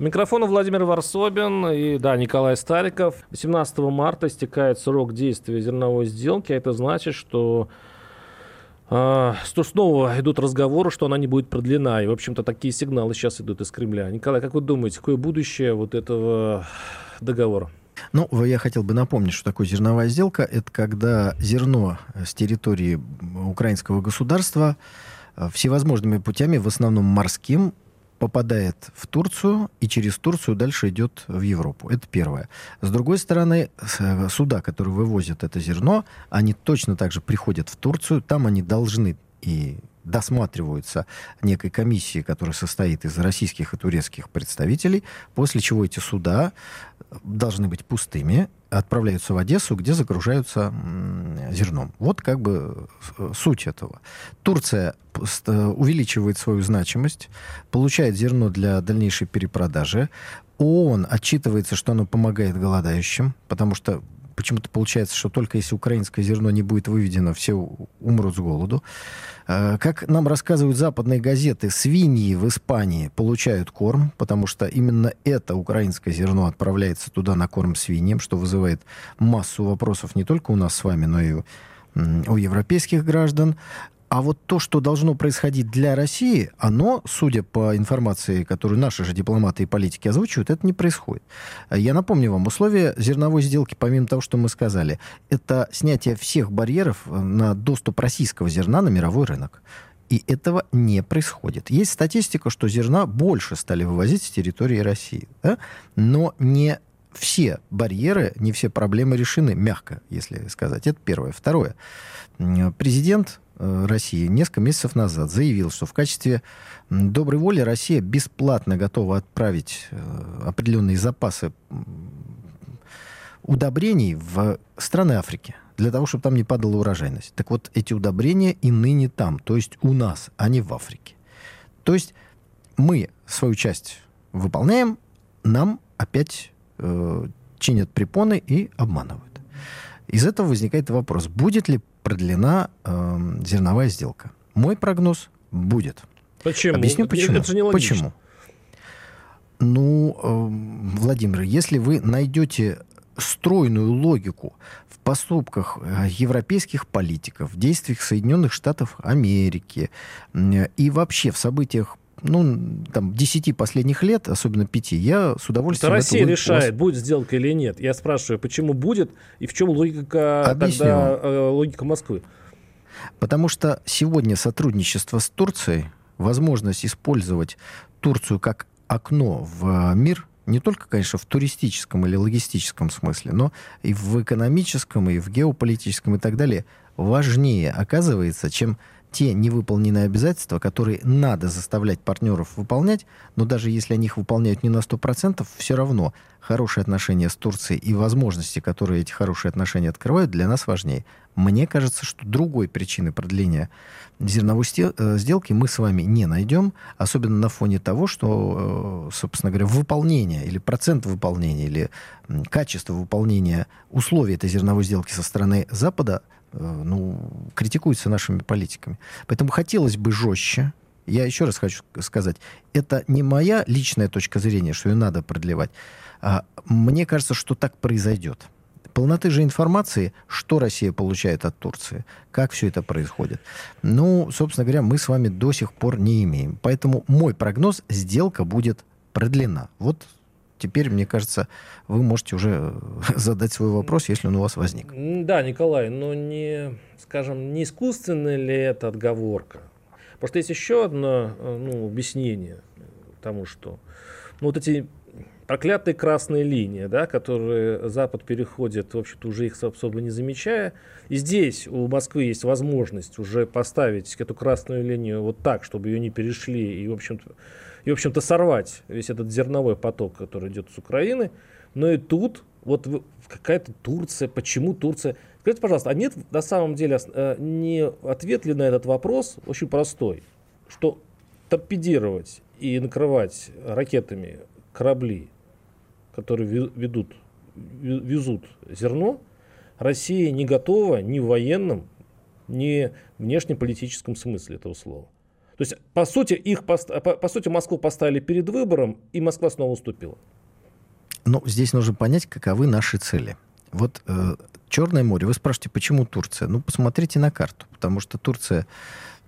Микрофон Владимир Варсобин и, да, Николай Стариков. 17 марта истекает срок действия зерновой сделки, а это значит, что а, что снова идут разговоры, что она не будет продлена. И, в общем-то, такие сигналы сейчас идут из Кремля. Николай, как вы думаете, какое будущее вот этого договора? Ну, я хотел бы напомнить, что такое зерновая сделка. Это когда зерно с территории украинского государства э, всевозможными путями, в основном морским, попадает в Турцию и через Турцию дальше идет в Европу. Это первое. С другой стороны, э, суда, которые вывозят это зерно, они точно так же приходят в Турцию, там они должны и досматриваются некой комиссией, которая состоит из российских и турецких представителей, после чего эти суда должны быть пустыми, отправляются в Одессу, где загружаются зерном. Вот как бы э, суть этого. Турция э, увеличивает свою значимость, получает зерно для дальнейшей перепродажи. ООН отчитывается, что оно помогает голодающим, потому что почему-то получается, что только если украинское зерно не будет выведено, все умрут с голоду. Э, как нам рассказывают западные газеты, свиньи в Испании получают корм, потому что именно это украинское зерно отправляется туда на корм свиньям, что вызывает массу вопросов не только у нас с вами, но и у европейских граждан. А вот то, что должно происходить для России, оно, судя по информации, которую наши же дипломаты и политики озвучивают, это не происходит. Я напомню вам, условия зерновой сделки, помимо того, что мы сказали, это снятие всех барьеров на доступ российского зерна на мировой рынок. И этого не происходит. Есть статистика, что зерна больше стали вывозить с территории России. Да? Но не все барьеры, не все проблемы решены, мягко, если сказать. Это первое. Второе. Президент Э, России несколько месяцев назад заявил, что в качестве доброй воли Россия бесплатно готова отправить э, определенные запасы удобрений в страны Африки для того, чтобы там не падала урожайность. Так вот, эти удобрения и ныне там, то есть у нас, а не в Африке. То есть мы свою часть выполняем, нам опять э, чинят препоны и обманывают. Из этого возникает вопрос, будет ли продлена э, зерновая сделка. Мой прогноз будет. Почему? Объясню почему. Это не почему? Ну, э, Владимир, если вы найдете стройную логику в поступках э, европейских политиков, в действиях Соединенных Штатов Америки и вообще в событиях ну, там, десяти последних лет, особенно пяти, я с удовольствием... Это Россия это решает, будет сделка или нет. Я спрашиваю, почему будет и в чем логика Объясню. тогда э, логика Москвы? Потому что сегодня сотрудничество с Турцией, возможность использовать Турцию как окно в мир, не только, конечно, в туристическом или логистическом смысле, но и в экономическом, и в геополитическом и так далее, важнее оказывается, чем те невыполненные обязательства, которые надо заставлять партнеров выполнять, но даже если они их выполняют не на 100%, все равно хорошие отношения с Турцией и возможности, которые эти хорошие отношения открывают, для нас важнее. Мне кажется, что другой причины продления зерновой э, сделки мы с вами не найдем, особенно на фоне того, что, э, собственно говоря, выполнение или процент выполнения, или качество выполнения условий этой зерновой сделки со стороны Запада ну, критикуется нашими политиками. Поэтому хотелось бы жестче. Я еще раз хочу сказать, это не моя личная точка зрения, что ее надо продлевать. А мне кажется, что так произойдет. Полноты же информации, что Россия получает от Турции, как все это происходит. Ну, собственно говоря, мы с вами до сих пор не имеем. Поэтому мой прогноз, сделка будет продлена. Вот теперь, мне кажется, вы можете уже задать свой вопрос, если он у вас возник. Да, Николай, но не, скажем, не искусственная ли это отговорка? Просто есть еще одно э, ну, объяснение тому, что ну, вот эти проклятые красные линии, да, которые Запад переходит, в общем-то, уже их особо не замечая. И здесь у Москвы есть возможность уже поставить эту красную линию вот так, чтобы ее не перешли и, в общем-то, и, в общем-то, сорвать весь этот зерновой поток, который идет с Украины. Но и тут Вот какая-то Турция, почему Турция? Скажите, пожалуйста, а нет на самом деле э, не ответ ли на этот вопрос очень простой, что торпедировать и накрывать ракетами корабли, которые ведут, везут зерно, Россия не готова ни в военном, ни в внешнеполитическом смысле этого слова. То есть, по сути, их, по, по сути, Москву поставили перед выбором, и Москва снова уступила. Ну, здесь нужно понять, каковы наши цели. Вот э, Черное море. Вы спрашиваете, почему Турция? Ну, посмотрите на карту, потому что Турция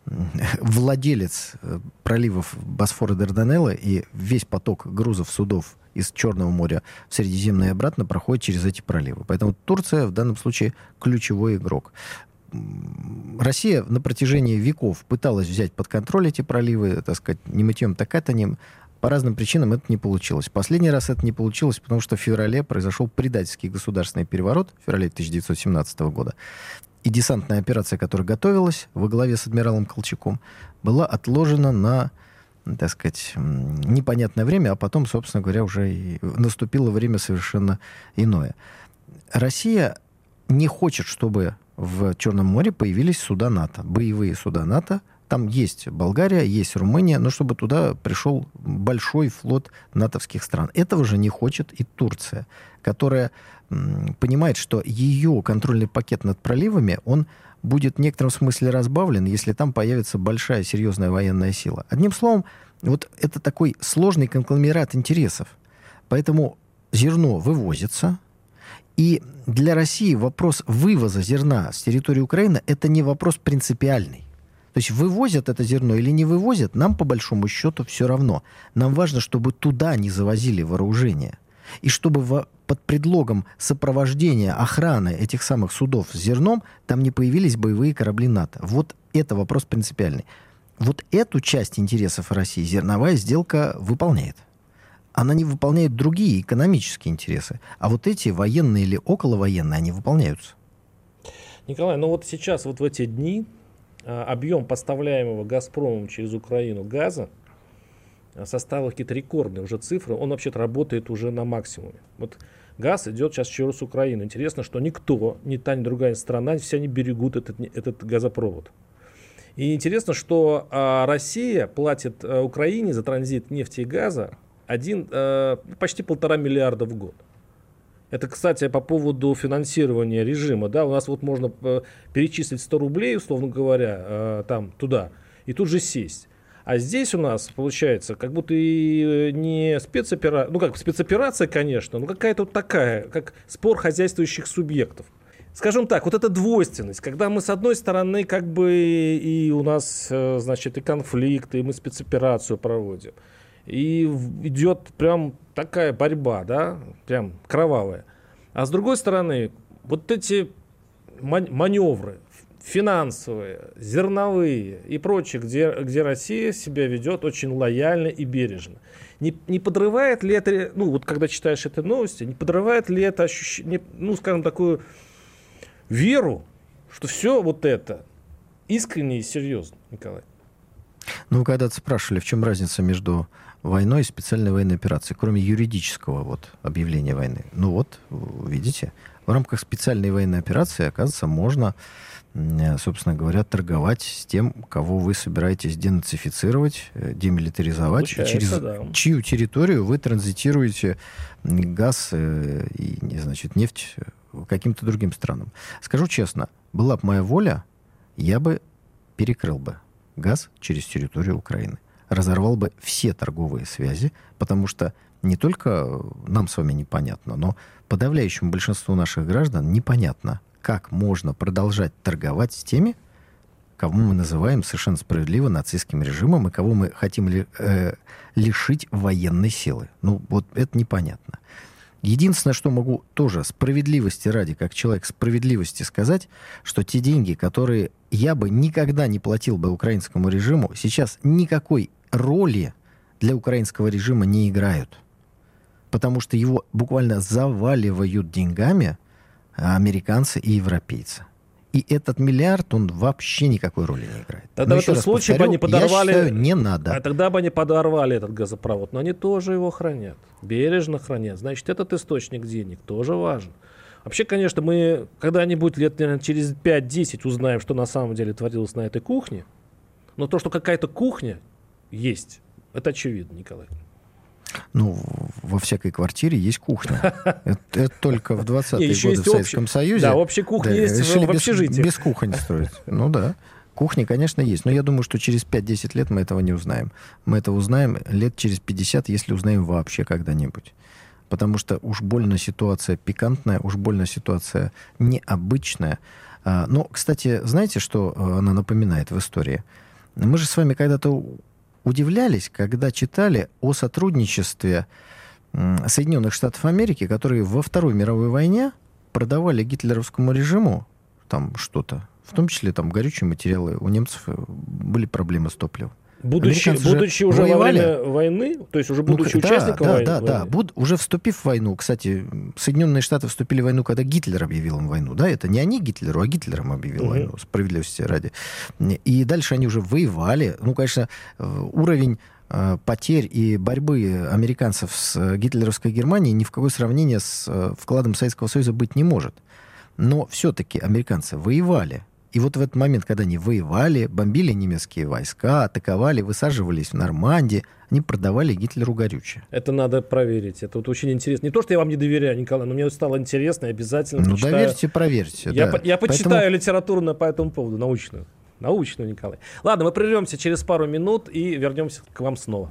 владелец э, проливов Босфора Дарданелла, и весь поток грузов, судов из Черного моря в Средиземное и обратно проходит через эти проливы. Поэтому Турция в данном случае ключевой игрок. Россия на протяжении веков пыталась взять под контроль эти проливы, так сказать, не мытьем, так не по разным причинам это не получилось. Последний раз это не получилось, потому что в феврале произошел предательский государственный переворот, в феврале 1917 года. И десантная операция, которая готовилась во главе с адмиралом Колчаком, была отложена на, так сказать, непонятное время, а потом, собственно говоря, уже и наступило время совершенно иное. Россия не хочет, чтобы в Черном море появились суда НАТО, боевые суда НАТО, там есть Болгария, есть Румыния, но чтобы туда пришел большой флот натовских стран. Этого же не хочет и Турция, которая понимает, что ее контрольный пакет над проливами, он будет в некотором смысле разбавлен, если там появится большая серьезная военная сила. Одним словом, вот это такой сложный конгломерат интересов. Поэтому зерно вывозится, и для России вопрос вывоза зерна с территории Украины это не вопрос принципиальный. То есть вывозят это зерно или не вывозят, нам по большому счету все равно. Нам важно, чтобы туда не завозили вооружение. И чтобы в, под предлогом сопровождения охраны этих самых судов с зерном там не появились боевые корабли НАТО. Вот это вопрос принципиальный. Вот эту часть интересов России зерновая сделка выполняет. Она не выполняет другие экономические интересы. А вот эти военные или околовоенные, они выполняются. Николай, ну вот сейчас, вот в эти дни, а, объем поставляемого «Газпромом» через Украину газа а, составил какие-то рекордные уже цифры. Он вообще-то работает уже на максимуме. Вот газ идет сейчас через Украину. Интересно, что никто, ни та, ни другая страна, все они берегут этот, этот газопровод. И интересно, что а, Россия платит а, Украине за транзит нефти и газа один, а, почти полтора миллиарда в год. Это, кстати, по поводу финансирования режима. Да, у нас вот можно э, перечислить 100 рублей, условно говоря, э, там, туда, и тут же сесть. А здесь у нас получается, как будто и э, не спецоперация, ну как спецоперация, конечно, но какая-то вот такая, как спор хозяйствующих субъектов. Скажем так, вот эта двойственность, когда мы с одной стороны как бы и у нас, значит, и конфликт, и мы спецоперацию проводим, и идет прям такая борьба, да, прям кровавая. А с другой стороны, вот эти маневры финансовые, зерновые и прочие, где, где Россия себя ведет очень лояльно и бережно. Не, не подрывает ли это, ну вот когда читаешь эти новости, не подрывает ли это ощущение, ну скажем, такую веру, что все вот это искренне и серьезно, Николай? Ну, когда-то спрашивали, в чем разница между войной и специальной военной операцией, кроме юридического вот, объявления войны. Ну вот, видите, в рамках специальной военной операции, оказывается, можно, собственно говоря, торговать с тем, кого вы собираетесь денацифицировать, э, демилитаризовать, через да. чью территорию вы транзитируете газ э, и, значит, нефть каким-то другим странам. Скажу честно, была бы моя воля, я бы перекрыл бы газ через территорию Украины разорвал бы все торговые связи, потому что не только нам с вами непонятно, но подавляющему большинству наших граждан непонятно, как можно продолжать торговать с теми, кого мы называем совершенно справедливо нацистским режимом и кого мы хотим ли, э, лишить военной силы. Ну, вот это непонятно. Единственное, что могу тоже справедливости ради, как человек справедливости сказать, что те деньги, которые я бы никогда не платил бы украинскому режиму, сейчас никакой роли для украинского режима не играют. Потому что его буквально заваливают деньгами американцы и европейцы. И этот миллиард, он вообще никакой роли не играет. Тогда Но в этом случае бы они подорвали... Я считаю, не надо. А тогда бы они подорвали этот газопровод. Но они тоже его хранят. Бережно хранят. Значит, этот источник денег тоже важен. Вообще, конечно, мы когда-нибудь лет, наверное, через 5-10 узнаем, что на самом деле творилось на этой кухне. Но то, что какая-то кухня есть, это очевидно, Николай. Ну, во всякой квартире есть кухня. Это, это только в 20-е Не, еще годы в Советском общая- Союзе. Да, общая кухня есть в- в без- общежитии. Без, кухни строить. Ну да. Кухни, конечно, есть. Но я думаю, что через 5-10 лет мы этого не узнаем. Мы это узнаем лет через 50, если узнаем вообще когда-нибудь. Потому что уж больно ситуация пикантная, уж больно ситуация необычная. А, Но, кстати, знаете, что э, она напоминает в истории? Мы же с вами когда-то удивлялись, когда читали о сотрудничестве Соединенных Штатов Америки, которые во Второй мировой войне продавали гитлеровскому режиму там что-то, в том числе там горючие материалы. У немцев э, были проблемы с топливом. Будучи, Американцы будучи уже воевали. во время войны, то есть уже Ну, будучи да, участником да, войны, да, да. Буд- уже вступив в войну, кстати, Соединенные Штаты вступили в войну, когда Гитлер объявил им войну, да, это не они Гитлеру, а Гитлером объявил Мгм. войну, справедливости ради. И дальше они уже воевали. Ну, конечно, э, уровень э, потерь и борьбы американцев с э, гитлеровской Германией ни в какое сравнение с вкладом Советского Союза быть не может. Но все-таки американцы воевали. И вот в этот момент, когда они воевали, бомбили немецкие войска, атаковали, высаживались в Нормандии, они продавали Гитлеру горючее. Это надо проверить. Это вот очень интересно. Не то, что я вам не доверяю, Николай, но мне стало интересно, я обязательно Ну, почитаю. доверьте, проверьте. Я, да. по- я Поэтому- почитаю литературу на, по этому поводу, научную. Научную, Николай. Ладно, мы прервемся через пару минут и вернемся к вам снова.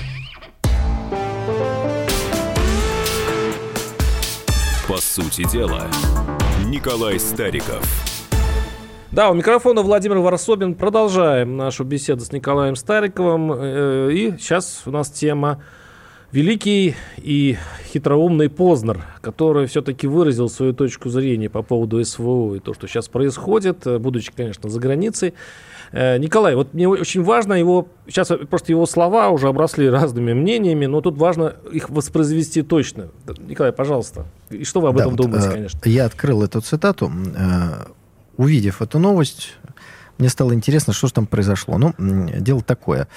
По сути дела, Николай Стариков. Да, у микрофона Владимир Варсобин. Продолжаем нашу беседу с Николаем Стариковым. Э, И сейчас у нас тема Великий и хитроумный Познер, который все-таки выразил свою точку зрения по поводу СВО и то, что сейчас происходит, э, будучи, конечно, за границей. Э, Николай, вот мне очень важно его, сейчас просто его слова уже обросли разными мнениями, но тут важно их воспроизвести точно. Николай, пожалуйста. И что вы об Да, этом вот, думаете, э, конечно? Я открыл эту цитату. э, Увидев эту новость, мне стало интересно, что же там произошло. Ну, дело такое.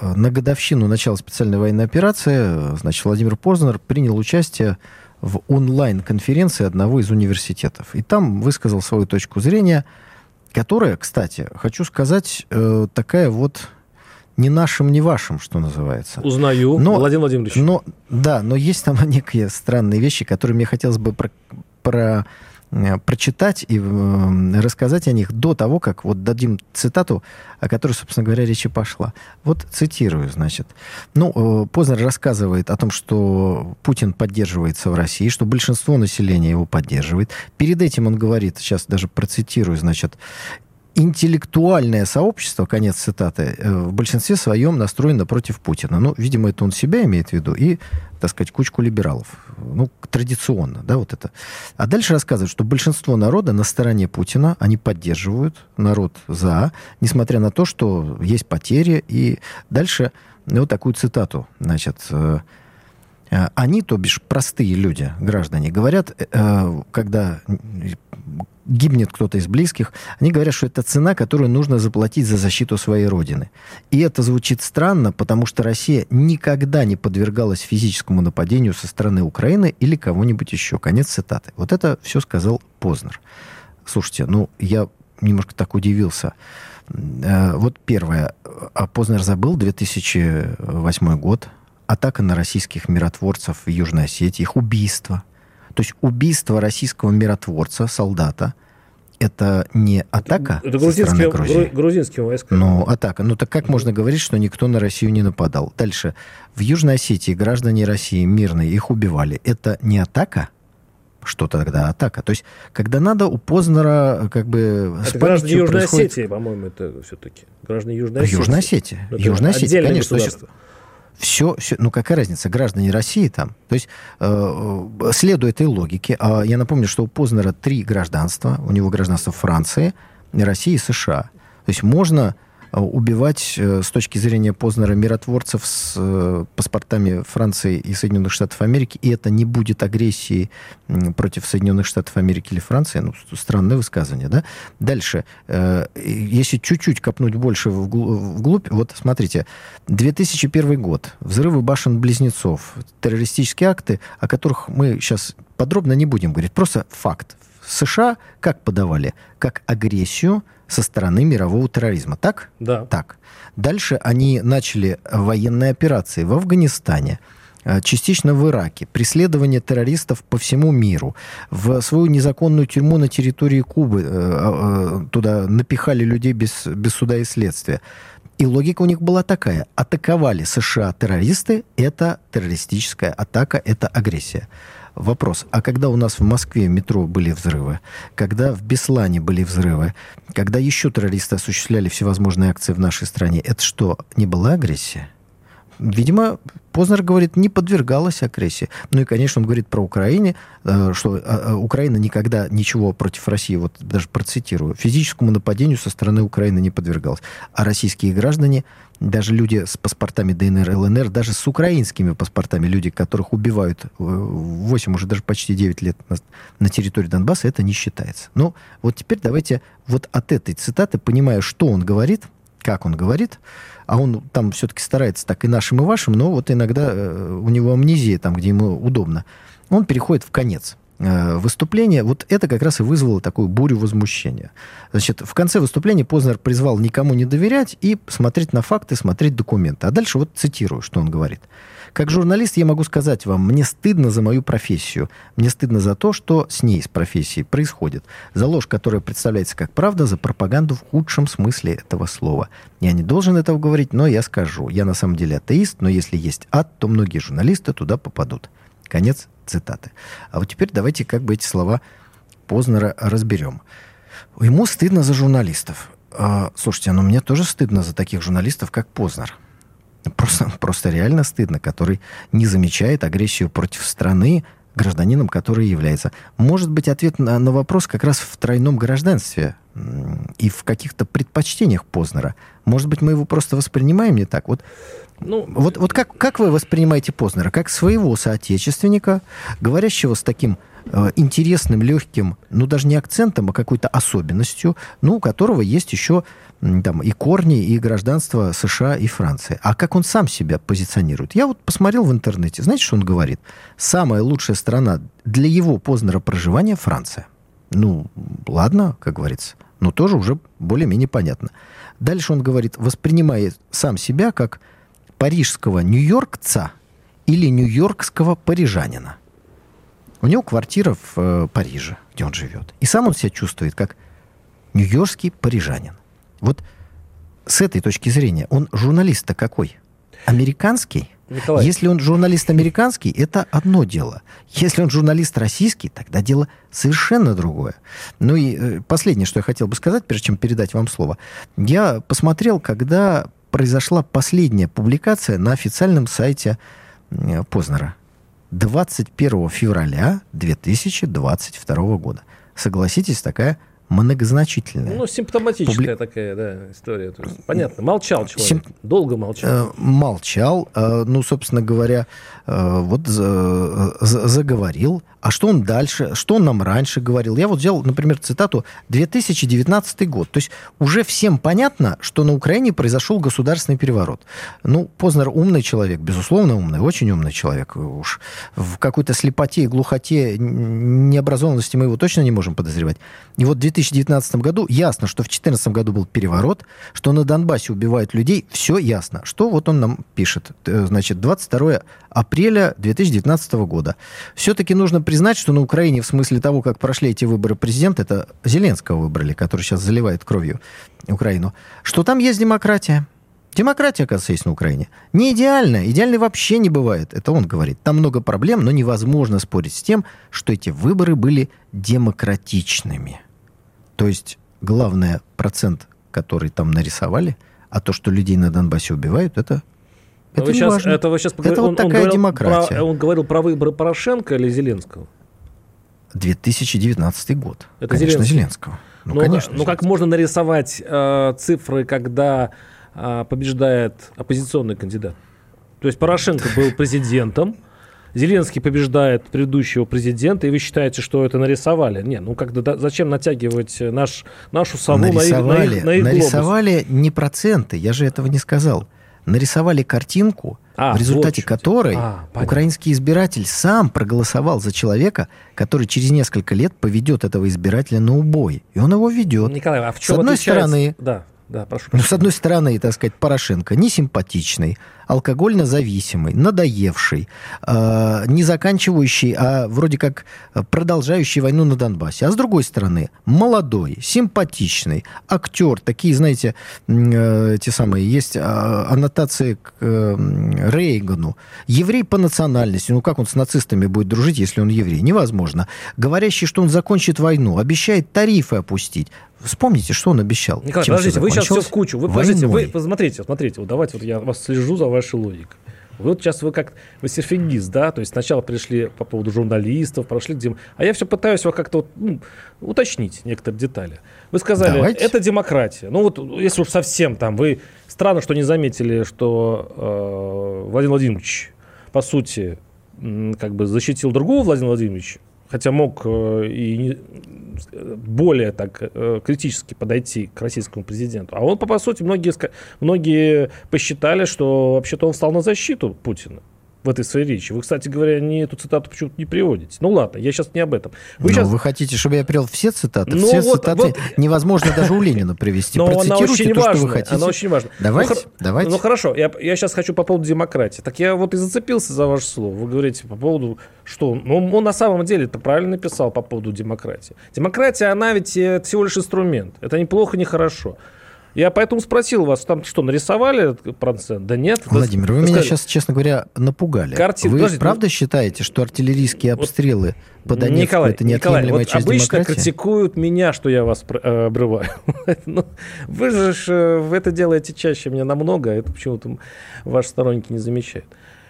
На годовщину начала специальной военной операции, значит, Владимир Познер принял участие в онлайн-конференции одного из университетов. И там высказал свою точку зрения, которая, кстати, хочу сказать, э, такая вот не нашим, не вашим, что называется. Узнаю, но- Владимир Владимирович. Но, да, но есть там некие странные вещи, которые мне хотелось бы про, про- прочитать и э, рассказать о них до того, как вот дадим цитату, о которой, собственно говоря, речь и пошла. Вот цитирую, значит. Ну, э, Познер рассказывает о том, что Путин поддерживается в России, что большинство населения его поддерживает. Перед этим он говорит, сейчас даже процитирую, значит, интеллектуальное сообщество, конец цитаты, э, в большинстве своем настроено против Путина. Ну, видимо, это он себя имеет в виду и, так сказать, кучку либералов. Ну, традиционно, да, вот это. А дальше рассказывают, что большинство народа на стороне Путина, они поддерживают народ за, несмотря на то, что есть потери. И дальше ну, вот такую цитату, значит, э, э, они, то бишь простые люди, граждане, говорят, когда гибнет кто-то из близких, они говорят, что это цена, которую нужно заплатить за защиту своей родины. И это звучит странно, потому что Россия никогда не подвергалась физическому нападению со стороны Украины или кого-нибудь еще. Конец цитаты. Вот это все сказал Познер. Слушайте, ну, я немножко так удивился. Э, Вот первое. А Познер забыл 2008 год. Атака на российских миротворцев в Южной Осетии, их убийство. То есть убийство российского миротворца, солдата, это не атака Это со стороны Грузии. гру- грузинские войска. Ну, атака. Ну, так как можно говорить, что никто на Россию не нападал? Дальше. В Южной Осетии граждане России мирные, их убивали. Это не атака? что тогда атака. То есть, когда надо, у Познера как бы... Это граждане Южной происходит... Осетии, по-моему, это все-таки. Граждане Южной Осетии. Южной Осетии. Это Южной Осетии, конечно. Все, все, ну какая разница, граждане России там. То есть, э, следуя этой логике, э, я напомню, что у Познера три гражданства. У него гражданство Франции, России и США. То есть можно Э, убивать э, с точки зрения Познера миротворцев с э, паспортами Франции и Соединенных Штатов Америки, и это не будет агрессией против Соединенных Штатов Америки или Франции. Ну, странное высказывание, да? Дальше. Если чуть-чуть копнуть больше вглубь, вот смотрите, 2001 год, взрывы башен-близнецов, террористические акты, о которых мы сейчас подробно не будем говорить, просто факт. США как подавали? Как агрессию со стороны мирового терроризма. Так? Да. Так. Дальше они начали военные операции в Афганистане, э, частично в Ираке, преследование террористов по всему миру. В свою незаконную тюрьму на территории Кубы э, э, туда напихали людей без, без суда и следствия. И логика у них была такая. Атаковали США террористы, это террористическая атака, это агрессия. Вопрос, а когда у нас в Москве метро были взрывы, когда в Беслане были взрывы, когда еще террористы осуществляли всевозможные акции в нашей стране, это что, не была агрессия? Видимо, Познер говорит, не подвергалась агрессии. Ну и, конечно, он говорит про Украину, э, что э, э, Украина никогда ничего против России, вот даже процитирую, физическому нападению со стороны Украины не подвергалась. А российские граждане, даже люди с паспортами ДНР, ЛНР, даже с украинскими паспортами, люди, которых убивают 8, уже даже почти 9 лет на территории Донбасса, это не считается. Ну, вот теперь давайте вот от этой цитаты, понимая, что он говорит, как он говорит, а он там все-таки старается так и нашим, и вашим, но вот иногда э, у него амнезия там, где ему удобно. Он переходит в конец э, выступления. Вот это как раз и вызвало такую бурю возмущения. Значит, в конце выступления Познер призвал никому не доверять и смотреть на факты, смотреть документы. А дальше вот цитирую, что он говорит. Как журналист я могу сказать вам, мне стыдно за мою профессию. Мне стыдно за то, что с ней, с профессией, происходит. За ложь, которая представляется как правда, за пропаганду в худшем смысле этого слова. Я не должен этого говорить, но я скажу. Я на самом деле атеист, но если есть ад, то многие журналисты туда попадут. Конец цитаты. А вот теперь давайте как бы эти слова Познера разберем. Ему стыдно за журналистов. А, слушайте, ну мне тоже стыдно за таких журналистов, как Познер. Просто, просто реально стыдно, который не замечает агрессию против страны, гражданином который является. Может быть, ответ на, на вопрос как раз в тройном гражданстве и в каких-то предпочтениях Познера. Может быть, мы его просто воспринимаем не так. Вот, ну, вот, вот как, как вы воспринимаете Познера? Как своего соотечественника, говорящего с таким э, интересным, легким, ну даже не акцентом, а какой-то особенностью, ну, у которого есть еще там, и корни, и гражданство США и Франции. А как он сам себя позиционирует? Я вот посмотрел в интернете. Знаете, что он говорит? Самая лучшая страна для его Познера проживания – Франция. Ну, ладно, как говорится. Но тоже уже более-менее понятно. Дальше он говорит, воспринимает сам себя как парижского нью-йоркца или нью-йоркского парижанина. У него квартира в э, Париже, где он живет. И сам он себя чувствует как нью-йоркский парижанин. Вот с этой точки зрения, он журналист-то какой? Американский? Николай. Если он журналист американский, это одно дело. Если он журналист российский, тогда дело совершенно другое. Ну и э, последнее, что я хотел бы сказать, прежде чем передать вам слово. Я посмотрел, когда произошла последняя публикация на официальном сайте э, Познера. 21 февраля 2022 года. Согласитесь, такая многозначительная. Ну, симптоматическая Публи... такая, да, история. То есть, понятно, молчал человек, Сим... долго молчал. Э, молчал, э, ну, собственно говоря, э, вот за, за, заговорил. А что он дальше, что он нам раньше говорил? Я вот взял, например, цитату 2019 год. То есть уже всем понятно, что на Украине произошел государственный переворот. Ну, Познер умный человек, безусловно умный, очень умный человек. Уж в какой-то слепоте и глухоте, необразованности мы его точно не можем подозревать. И вот в 2019 году ясно, что в 2014 году был переворот, что на Донбассе убивают людей, все ясно. Что вот он нам пишет. Э, значит, 22 апреля 2019 года. Все-таки нужно признать, что на Украине, в смысле того, как прошли эти выборы президента, это Зеленского выбрали, который сейчас заливает кровью Украину, что там есть демократия. Демократия, оказывается, есть на Украине. Не идеальная. Идеальной вообще не бывает. Это он говорит. Там много проблем, но невозможно спорить с тем, что эти выборы были демократичными. То есть, главное, процент, который там нарисовали, а то, что людей на Донбассе убивают, это это, вы сейчас, важно. это вы сейчас поговорили. Это вот он, такая он демократия. Про, он говорил про выборы Порошенко или Зеленского? 2019 год. Это конечно, Зеленский. Зеленского. Ну, ну конечно. Ну, как можно нарисовать э, цифры, когда э, побеждает оппозиционный кандидат? То есть Порошенко был президентом, Зеленский побеждает предыдущего президента, и вы считаете, что это нарисовали? Не, ну как да, зачем натягивать наш, нашу сову нарисовали, на их, на их, Нарисовали не проценты, я же этого не сказал. Нарисовали картинку, а, в результате вот которой а, украинский избиратель сам проголосовал за человека, который через несколько лет поведет этого избирателя на убой. И он его ведет. Николай, а в чем С одной отличается... стороны, да, да, прошу. Ну, с одной стороны, так сказать, Порошенко несимпатичный, алкогольно зависимый, надоевший, э, не заканчивающий, а вроде как продолжающий войну на Донбассе. А с другой стороны, молодой, симпатичный, актер, такие, знаете, э, те самые, есть э, аннотации к э, Рейгану. Еврей по национальности, ну как он с нацистами будет дружить, если он еврей? Невозможно. Говорящий, что он закончит войну, обещает тарифы опустить. Вспомните, что он обещал. Николай, подождите, вы сейчас все в кучу. Вы, подождите, вы посмотрите, смотрите, вот давайте вот я вас слежу за вашей логикой. Вы вот сейчас вы как вы серфингист, да, то есть сначала пришли по поводу журналистов, прошли где а я все пытаюсь вас как-то ну, уточнить некоторые детали. Вы сказали, Давайте. это демократия. Ну вот если уж совсем там, вы странно, что не заметили, что э, Владимир Владимирович по сути как бы защитил другого Владимира Владимировича, хотя мог э, и более так э, критически подойти к российскому президенту. А он, по сути, многие, многие посчитали, что вообще-то он встал на защиту Путина в этой своей речи. Вы, кстати говоря, не эту цитату почему-то не приводите. Ну ладно, я сейчас не об этом. Вы, сейчас... вы хотите, чтобы я привел все цитаты? Ну, все вот, цитаты вот... невозможно даже у Ленина привести. Но она очень то, важная. Что вы хотите. Она очень важна. Давайте, ну, давайте. Ну хорошо, я, я сейчас хочу по поводу демократии. Так я вот и зацепился за ваше слово. Вы говорите по поводу, что... Ну, он на самом деле это правильно написал по поводу демократии. Демократия, она ведь э, всего лишь инструмент. Это не плохо, не хорошо. Я поэтому спросил вас, там что, нарисовали процент? Да нет. Владимир, вы, вы меня сейчас, честно говоря, напугали. Картин... Вы Подожди, правда ну... считаете, что артиллерийские обстрелы вот, по Донецку Николай, это неотъемлемая Николай, вот часть обычно демократии? критикуют меня, что я вас э, обрываю. ну, вы же э, в это делаете чаще меня намного, а это почему-то ваши сторонники не замечают.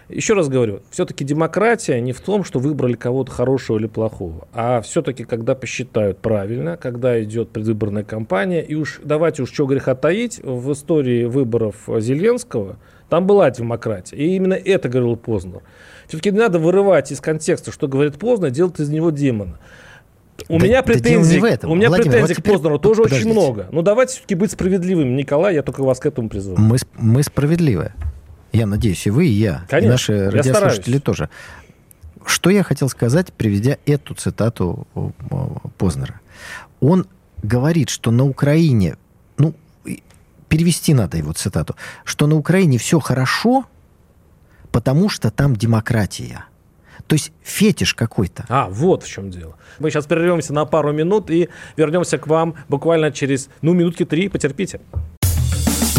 Еще раз говорю, все-таки демократия не в том, что выбрали кого-то хорошего или плохого, а все-таки, когда посчитают правильно, когда идет предвыборная кампания, и уж давайте уж что греха таить, в истории выборов Зеленского там была демократия. И именно это говорил Познер. Все-таки не надо вырывать из контекста, что говорит Познер, делать из него демона. У да, меня претензий, да у меня Владимир, претензий вот к Познеру тоже подождите. очень много. Но давайте все-таки быть справедливыми, Николай, я только вас к этому призываю. Мы, мы справедливы. Я надеюсь, и вы, и я, Конечно, и наши радиослушатели тоже. Что я хотел сказать, приведя эту цитату Познера. Он говорит, что на Украине, ну, перевести надо его цитату, что на Украине все хорошо, потому что там демократия. То есть фетиш какой-то. А, вот в чем дело. Мы сейчас прервемся на пару минут и вернемся к вам буквально через, ну, минутки три, потерпите.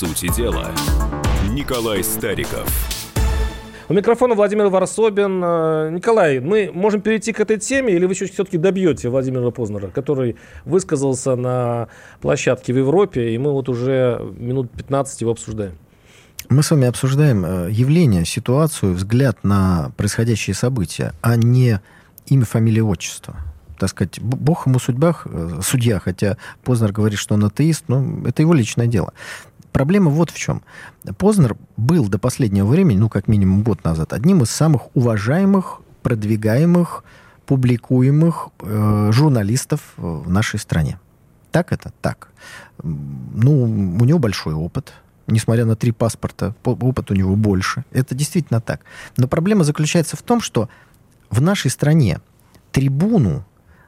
Сути дела, Николай Стариков. У микрофона Владимир Варсобин. Э, Николай, мы можем перейти к этой теме, или вы все-таки добьете Владимира Познера, который высказался на площадке в Европе, и мы вот уже минут 15 его обсуждаем? Мы с вами обсуждаем э, явление, ситуацию, взгляд на происходящие события, а не имя, фамилия, отчество так сказать, бог ему судьбах, э, судья, хотя Познер говорит, что он атеист, но это его личное дело. Проблема вот в чем. Познер был до последнего времени, ну, как минимум год назад, одним из самых уважаемых, продвигаемых, публикуемых э, журналистов в нашей стране. Так это? Так. Ну, у него большой опыт, несмотря на три паспорта, опыт у него больше. Это действительно так. Но проблема заключается в том, что в нашей стране трибуну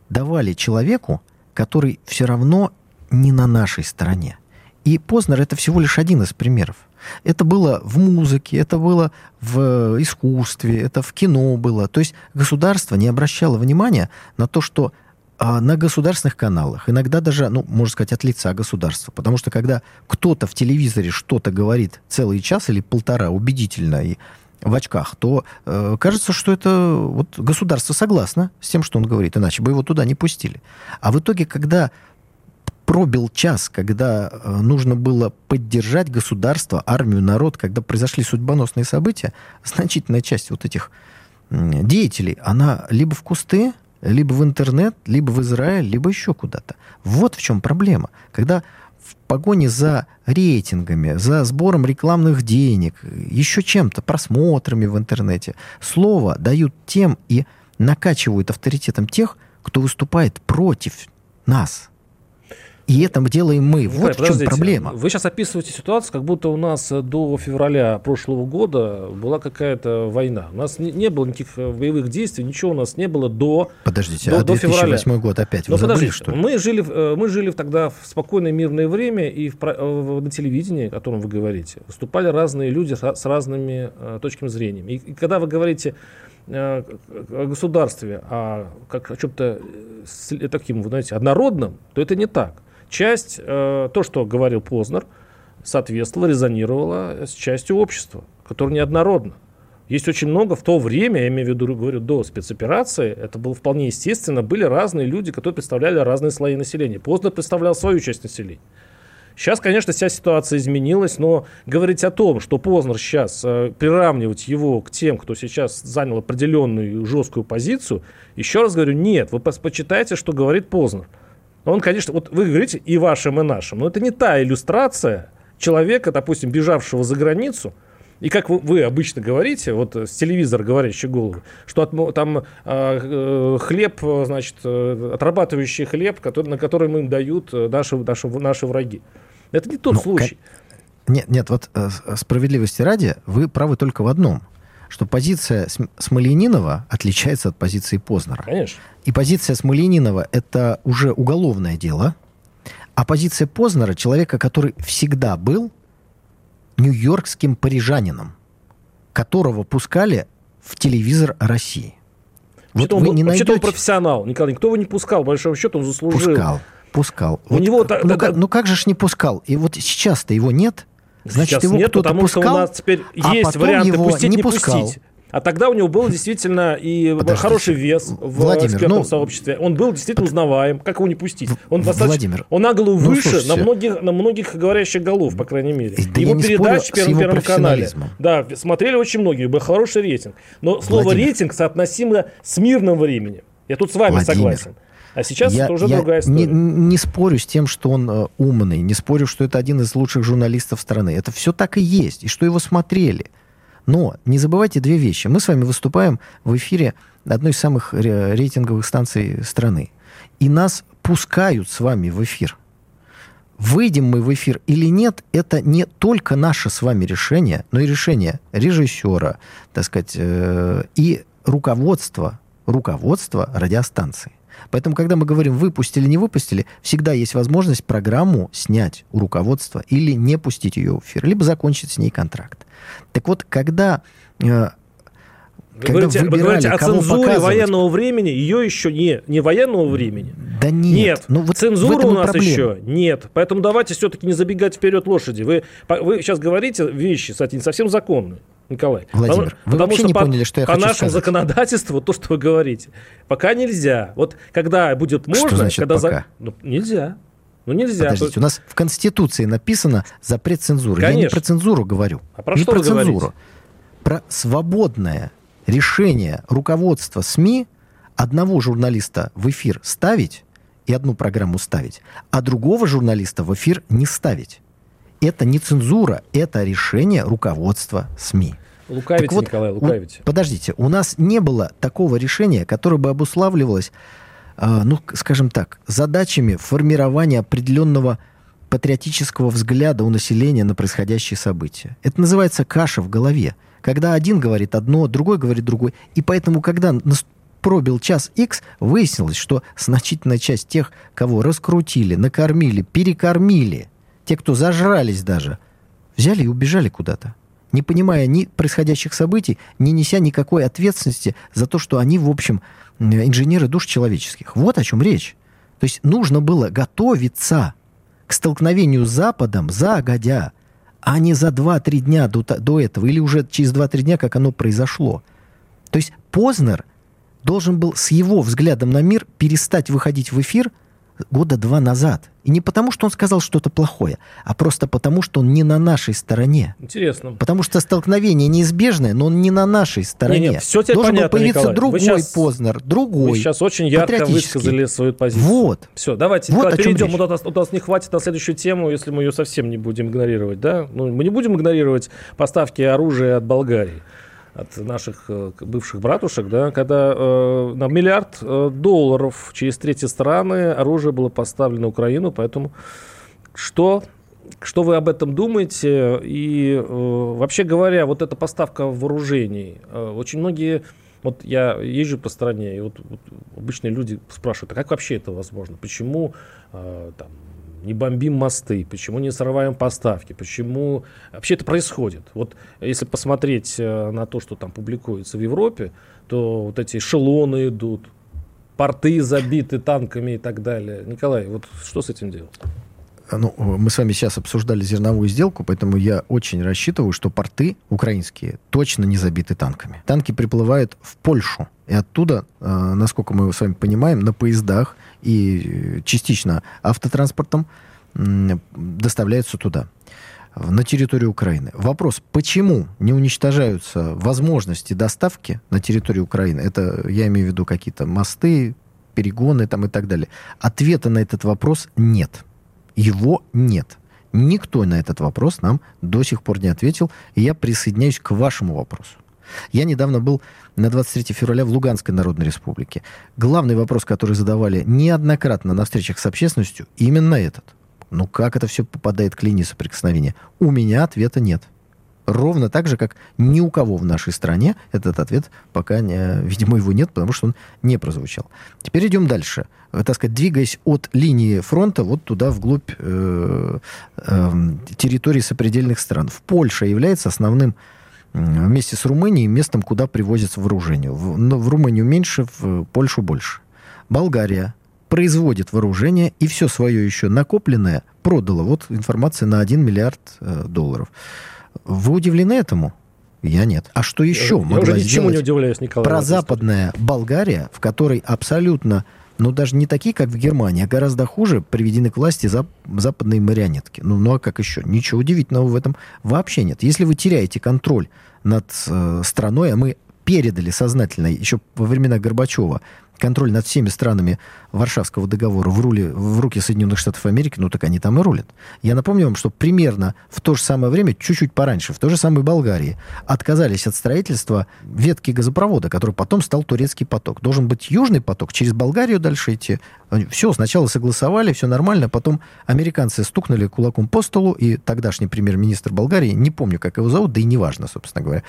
давали человеку, который все равно не на нашей стороне. И Познер это всего лишь один из примеров. Это было в музыке, это было в искусстве, это в кино было. То есть государство не обращало внимания на то, что а, на государственных каналах, иногда даже, ну, можно сказать, от лица государства. Потому что когда кто-то в телевизоре что-то говорит целый час или полтора убедительно и в очках, то э, кажется, что это вот государство согласно с тем, что он говорит, иначе бы его туда не пустили. А в итоге, когда пробил час, когда э, нужно было поддержать государство, армию, народ, когда произошли судьбоносные события, значительная часть вот этих деятелей, она либо в кусты, либо в интернет, либо в Израиль, либо еще куда-то. Вот в чем проблема. Когда в погоне за рейтингами, за сбором рекламных денег, еще чем-то, просмотрами в интернете, слово дают тем и накачивают авторитетом тех, кто выступает против нас – и это делаем мы. Вот Николай, в чем проблема. Вы сейчас описываете ситуацию, как будто у нас до февраля прошлого года была какая-то война. У нас не, не было никаких э, боевых действий, ничего у нас не было до Подождите, до, а 2008 февраля. год опять вы Но забыли, что ли? Мы жили, э, мы жили тогда в спокойное мирное время, и в, э, на телевидении, о котором вы говорите, выступали разные люди с разными точками зрения. И, и когда вы говорите о государстве, а как о чем-то таким, вы знаете, однородном, то это не так часть, э, то, что говорил Познер, соответствовало, резонировало с частью общества, которое неоднородно. Есть очень много в то время, я имею в виду, говорю, до спецоперации, это было вполне естественно, были разные люди, которые представляли разные слои населения. Познер представлял свою часть населения. Сейчас, конечно, вся ситуация изменилась, но говорить о том, что Познер сейчас, э, приравнивать его к тем, кто сейчас занял определенную жесткую позицию, еще раз говорю, нет, вы почитайте, что говорит Познер. Он, конечно, вот вы говорите и вашим, и нашим, но это не та иллюстрация человека, допустим, бежавшего за границу, и как вы, вы обычно говорите, вот с телевизора говорящий голову, что от, там э, хлеб, значит, э, отрабатывающий хлеб, который, на который им дают э, наши, наши, наши враги. Это не тот ну, случай. Нет, нет, вот э, справедливости ради, вы правы только в одном что позиция Смоленинова отличается от позиции Познера. Конечно. И позиция Смоленинова – это уже уголовное дело, а позиция Познера – человека, который всегда был нью-йоркским парижанином, которого пускали в телевизор России. Вот он, не найдете... он профессионал, Николай. Никто его не пускал, большого счета он заслужил. Пускал, пускал. У вот, него... Ну, да, как, ну как же ж не пускал? И вот сейчас-то его нет – Значит, Сейчас его нет, потому пускал, что у нас теперь а есть варианты пустить, не, не пустить. А тогда у него был действительно и Подождите. хороший вес в Владимир, экспертном ну, сообществе. Он был действительно узнаваем. Как его не пустить? Он достаточно, Владимир, он на голову ну, выше слушайте, на многих, на многих говорящих голов, по крайней мере. Да его передачи в Первом, первом канале. Да, смотрели очень многие, был хороший рейтинг. Но слово Владимир. рейтинг соотносимо с мирным временем. Я тут с вами Владимир. согласен. А сейчас я, это уже я другая история. Не, не спорю с тем, что он э, умный, не спорю, что это один из лучших журналистов страны. Это все так и есть, и что его смотрели. Но не забывайте две вещи. Мы с вами выступаем в эфире одной из самых рейтинговых станций страны. И нас пускают с вами в эфир. Выйдем мы в эфир или нет, это не только наше с вами решение, но и решение режиссера, так сказать, э, и руководства, руководства радиостанции. Поэтому, когда мы говорим выпустили, не выпустили, всегда есть возможность программу снять у руководства или не пустить ее в эфир, либо закончить с ней контракт. Так вот, когда э, вы говорите, вы говорите о цензуре военного времени, ее еще не, не военного времени. Да нет. Нет, ну, вот цензуры у нас проблема. еще нет. Поэтому давайте все-таки не забегать вперед лошади. Вы, вы сейчас говорите вещи, кстати, не совсем законные. Николай. Владимир, потому, вы потому вообще что не по, поняли, что я по хочу нашему сказать. законодательству, то, что вы говорите, пока нельзя. Вот когда будет можно... Что значит когда пока? За... Ну, нельзя. Ну нельзя. Подождите, у нас в Конституции написано запрет цензуры. Конечно. Я не про цензуру говорю. А про не что про цензуру. Говорите? Про свободное решение руководства СМИ одного журналиста в эфир ставить и одну программу ставить, а другого журналиста в эфир не ставить. Это не цензура, это решение руководства СМИ. Лукавите, вот, Николай, лукавите. У, подождите, у нас не было такого решения, которое бы обуславливалось, э, ну, скажем так, задачами формирования определенного патриотического взгляда у населения на происходящие события. Это называется каша в голове. Когда один говорит одно, другой говорит другое. И поэтому, когда пробил час X, выяснилось, что значительная часть тех, кого раскрутили, накормили, перекормили, те, кто зажрались даже, взяли и убежали куда-то не понимая ни происходящих событий, не неся никакой ответственности за то, что они, в общем, инженеры душ человеческих. Вот о чем речь. То есть нужно было готовиться к столкновению с Западом загодя, а не за 2-3 дня до, до этого, или уже через 2-3 дня, как оно произошло. То есть Познер должен был с его взглядом на мир перестать выходить в эфир года два назад. И не потому, что он сказал что-то плохое, а просто потому, что он не на нашей стороне. Интересно. Потому что столкновение неизбежное, но он не на нашей стороне. Не, не, все тебе Должен понятно, был появиться Николай. другой сейчас, Познер, другой. Вы сейчас очень ярко высказали свою позицию. Вот. Все, давайте вот Николай, перейдем. У нас, у нас не хватит на следующую тему, если мы ее совсем не будем игнорировать. Да? Ну, мы не будем игнорировать поставки оружия от Болгарии от наших э, бывших братушек, да, когда э, на миллиард э, долларов через третьи страны оружие было поставлено Украину, поэтому что что вы об этом думаете? И э, вообще говоря, вот эта поставка вооружений, э, очень многие, вот я езжу по стране, и вот, вот обычные люди спрашивают, а как вообще это возможно? Почему э, там, не бомбим мосты, почему не срываем поставки, почему вообще это происходит. Вот если посмотреть э, на то, что там публикуется в Европе, то вот эти эшелоны идут, порты забиты танками и так далее. Николай, вот что с этим делать? Ну, мы с вами сейчас обсуждали зерновую сделку, поэтому я очень рассчитываю, что порты украинские точно не забиты танками. Танки приплывают в Польшу, и оттуда, э, насколько мы с вами понимаем, на поездах и э, частично автотранспортом доставляются туда на территорию Украины. Вопрос, почему не уничтожаются возможности доставки на территорию Украины? Это я имею в виду какие-то мосты, перегоны там и так далее. Ответа на этот вопрос нет. Его нет. Никто на этот вопрос нам до сих пор не ответил, и я присоединяюсь к вашему вопросу. Я недавно был на 23 февраля в Луганской Народной Республике. Главный вопрос, который задавали неоднократно на встречах с общественностью, именно этот. Ну как это все попадает к линии соприкосновения? У меня ответа нет. Ровно так же, как ни у кого в нашей стране этот ответ пока, не, видимо, его нет, потому что он не прозвучал. Теперь идем дальше. Э, так сказать, двигаясь от линии фронта вот туда, вглубь э, э, территории сопредельных стран. В Польша является основным вместе с Румынией местом, куда привозится вооружение. В, в Румынию меньше, в Польшу больше. Болгария производит вооружение и все свое еще накопленное продала. Вот информация на 1 миллиард э, долларов. Вы удивлены этому? Я нет. А что еще я, могла я уже не удивляюсь, Николай. Прозападная Болгария, в которой абсолютно, ну даже не такие, как в Германии, а гораздо хуже приведены к власти зап западные марионетки. Ну, ну а как еще? Ничего удивительного в этом вообще нет. Если вы теряете контроль над э, страной, а мы передали сознательно еще во времена Горбачева контроль над всеми странами Варшавского договора в, руле, в руки Соединенных Штатов Америки, ну так они там и рулят. Я напомню вам, что примерно в то же самое время, чуть-чуть пораньше, в той же самой Болгарии, отказались от строительства ветки газопровода, который потом стал турецкий поток. Должен быть южный поток, через Болгарию дальше идти. Все, сначала согласовали, все нормально, потом американцы стукнули кулаком по столу, и тогдашний премьер-министр Болгарии, не помню, как его зовут, да и неважно, собственно говоря,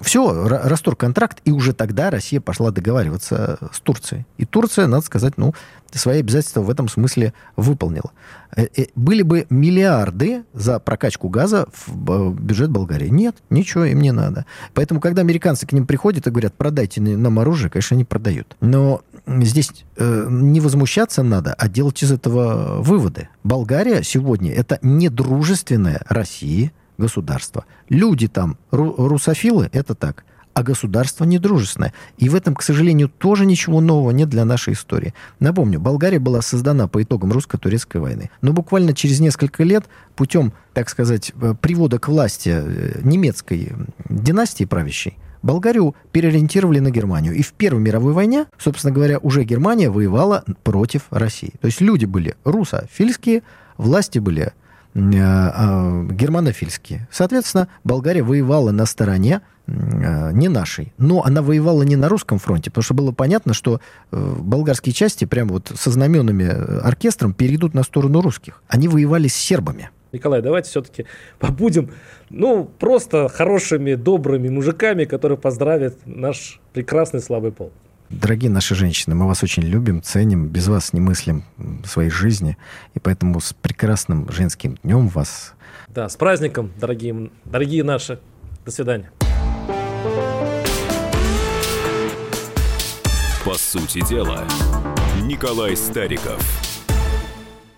все, расторг контракт, и уже тогда Россия пошла договариваться с Турцией. И Турция, надо сказать, ну, свои обязательства в этом смысле выполнила. Э, э, были бы миллиарды за прокачку газа в бюджет Болгарии. Нет, ничего им не надо. Поэтому, когда американцы к ним приходят и говорят, продайте нам оружие, конечно, они продают. Но здесь э, не возмущаться надо, а делать из этого выводы. Болгария сегодня это недружественная России государство. Люди там, ру русофилы, это так. А государство недружественное. И в этом, к сожалению, тоже ничего нового нет для нашей истории. Напомню, Болгария была создана по итогам русско-турецкой войны. Но буквально через несколько лет путем, так сказать, э, привода к власти э, немецкой династии правящей, Болгарию переориентировали на Германию. И в Первой мировой войне, собственно говоря, уже Германия воевала против России. То есть люди были русофильские, власти были германофильские. Соответственно, Болгария воевала на стороне не нашей. Но она воевала не на русском фронте, потому что было понятно, что болгарские части прямо вот со знаменами оркестром перейдут на сторону русских. Они воевали с сербами. Николай, давайте все-таки побудем, ну, просто хорошими, добрыми мужиками, которые поздравят наш прекрасный слабый пол. Дорогие наши женщины, мы вас очень любим, ценим, без вас не мыслим своей жизни, и поэтому с прекрасным женским днем вас. Да, с праздником, дорогие, дорогие наши. До свидания. По сути дела, Николай Стариков.